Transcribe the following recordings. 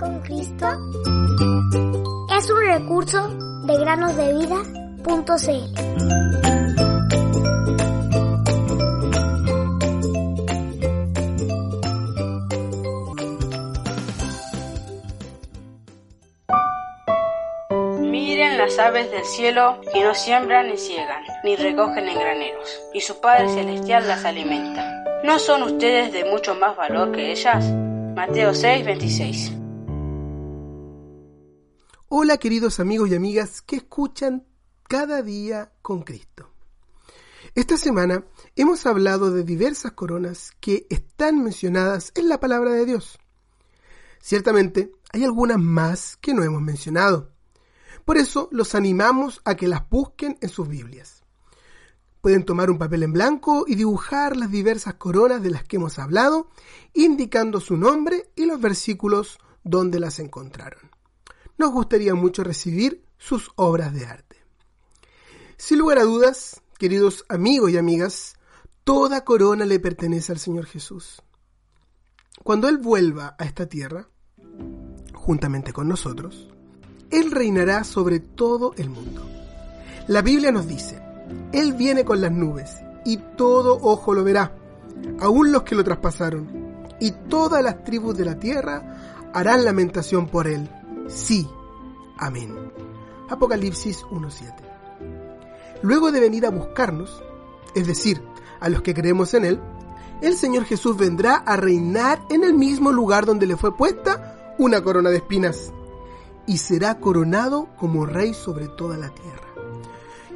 con Cristo es un recurso de granosdevida.cl. Las aves del cielo que no siembran ni ciegan, ni recogen en graneros, y su Padre Celestial las alimenta. ¿No son ustedes de mucho más valor que ellas? Mateo 6, 26. Hola queridos amigos y amigas que escuchan cada día con Cristo. Esta semana hemos hablado de diversas coronas que están mencionadas en la palabra de Dios. Ciertamente hay algunas más que no hemos mencionado. Por eso los animamos a que las busquen en sus Biblias. Pueden tomar un papel en blanco y dibujar las diversas coronas de las que hemos hablado, indicando su nombre y los versículos donde las encontraron. Nos gustaría mucho recibir sus obras de arte. Sin lugar a dudas, queridos amigos y amigas, toda corona le pertenece al Señor Jesús. Cuando Él vuelva a esta tierra, juntamente con nosotros, Él reinará sobre todo el mundo. La Biblia nos dice, Él viene con las nubes y todo ojo lo verá, aun los que lo traspasaron, y todas las tribus de la tierra harán lamentación por Él. Sí, amén. Apocalipsis 1.7. Luego de venir a buscarnos, es decir, a los que creemos en Él, el Señor Jesús vendrá a reinar en el mismo lugar donde le fue puesta una corona de espinas y será coronado como rey sobre toda la tierra.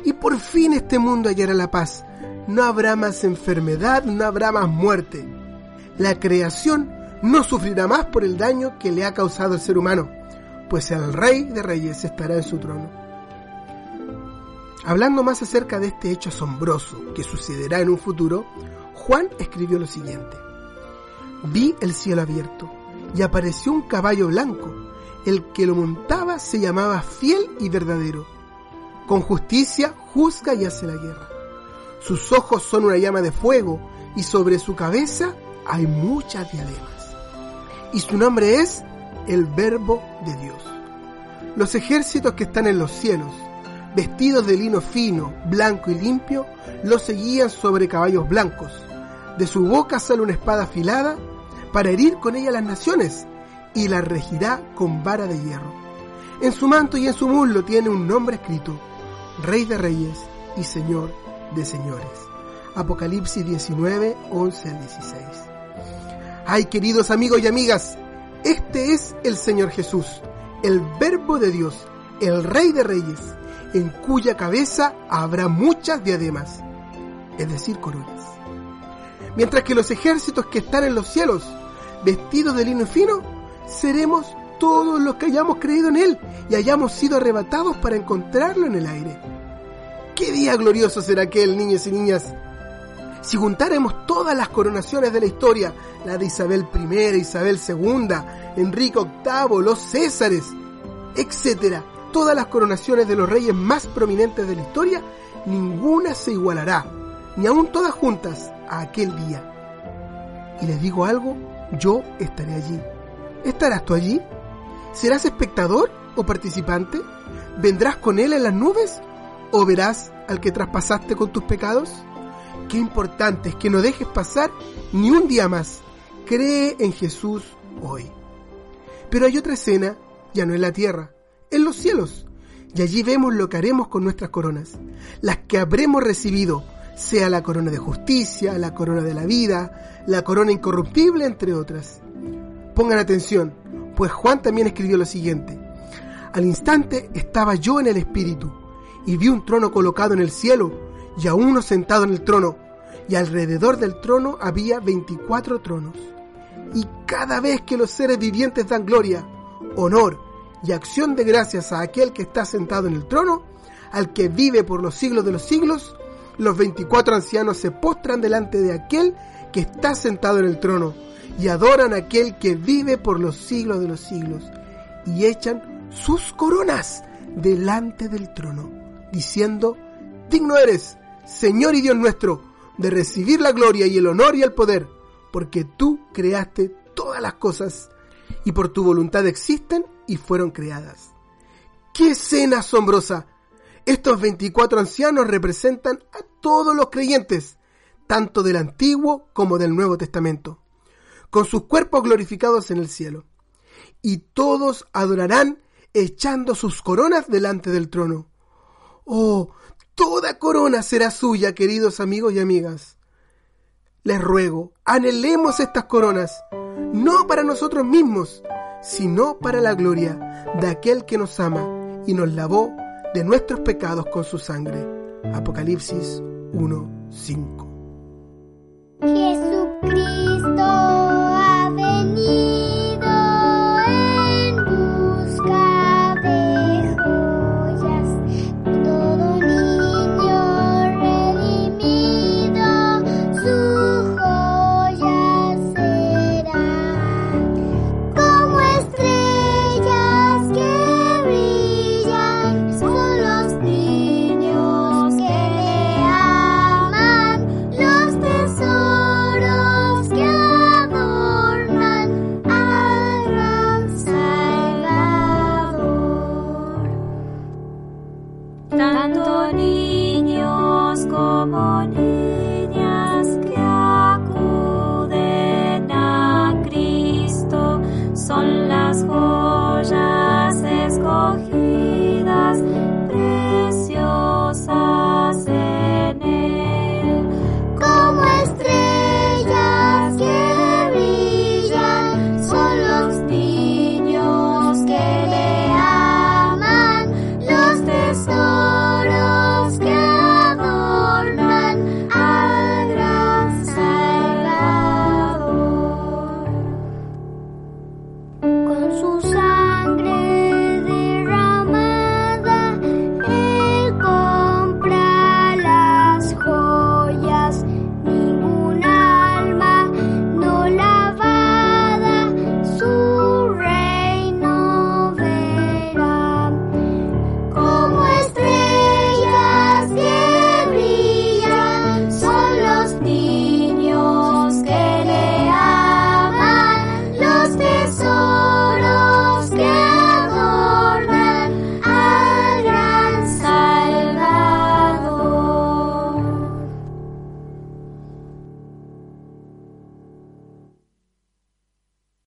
Y por fin este mundo hallará la paz. No habrá más enfermedad, no habrá más muerte. La creación no sufrirá más por el daño que le ha causado el ser humano, pues el rey de reyes estará en su trono. Hablando más acerca de este hecho asombroso que sucederá en un futuro, Juan escribió lo siguiente. Vi el cielo abierto y apareció un caballo blanco. El que lo montaba se llamaba fiel y verdadero. Con justicia juzga y hace la guerra. Sus ojos son una llama de fuego y sobre su cabeza hay muchas diademas. Y su nombre es el Verbo de Dios. Los ejércitos que están en los cielos, vestidos de lino fino, blanco y limpio, lo seguían sobre caballos blancos. De su boca sale una espada afilada para herir con ella las naciones y la regirá con vara de hierro. En su manto y en su muslo tiene un nombre escrito, Rey de Reyes y Señor de Señores. Apocalipsis 19, 11 al 16. Ay, queridos amigos y amigas, este es el Señor Jesús, el Verbo de Dios, el Rey de Reyes, en cuya cabeza habrá muchas diademas, es decir, coronas. Mientras que los ejércitos que están en los cielos, vestidos de lino fino, seremos todos los que hayamos creído en Él y hayamos sido arrebatados para encontrarlo en el aire. ¿Qué día glorioso será aquel, niños y niñas? Si juntáramos todas las coronaciones de la historia, la de Isabel I, Isabel II, Enrique VIII, los Césares, etc., todas las coronaciones de los reyes más prominentes de la historia, ninguna se igualará, ni aun todas juntas, a aquel día. Y les digo algo, yo estaré allí. ¿Estarás tú allí? ¿Serás espectador o participante? ¿Vendrás con él en las nubes? ¿O verás al que traspasaste con tus pecados? Qué importante es que no dejes pasar ni un día más. Cree en Jesús hoy. Pero hay otra escena, ya no en la tierra, en los cielos. Y allí vemos lo que haremos con nuestras coronas, las que habremos recibido, sea la corona de justicia, la corona de la vida, la corona incorruptible, entre otras. Pongan atención, pues Juan también escribió lo siguiente. Al instante estaba yo en el Espíritu, y vi un trono colocado en el cielo, y a uno sentado en el trono, y alrededor del trono había veinticuatro tronos. Y cada vez que los seres vivientes dan gloria, honor y acción de gracias a aquel que está sentado en el trono, al que vive por los siglos de los siglos, los veinticuatro ancianos se postran delante de aquel que está sentado en el trono y adoran a aquel que vive por los siglos de los siglos y echan sus coronas delante del trono, diciendo, digno eres, Señor y Dios nuestro, de recibir la gloria y el honor y el poder, porque tú creaste todas las cosas y por tu voluntad existen y fueron creadas. ¡Qué escena asombrosa! Estos 24 ancianos representan a todos los creyentes, tanto del Antiguo como del Nuevo Testamento, con sus cuerpos glorificados en el cielo. Y todos adorarán echando sus coronas delante del trono. Oh, toda corona será suya, queridos amigos y amigas. Les ruego, anhelemos estas coronas, no para nosotros mismos, sino para la gloria de aquel que nos ama y nos lavó de nuestros pecados con su sangre. Apocalipsis 1.5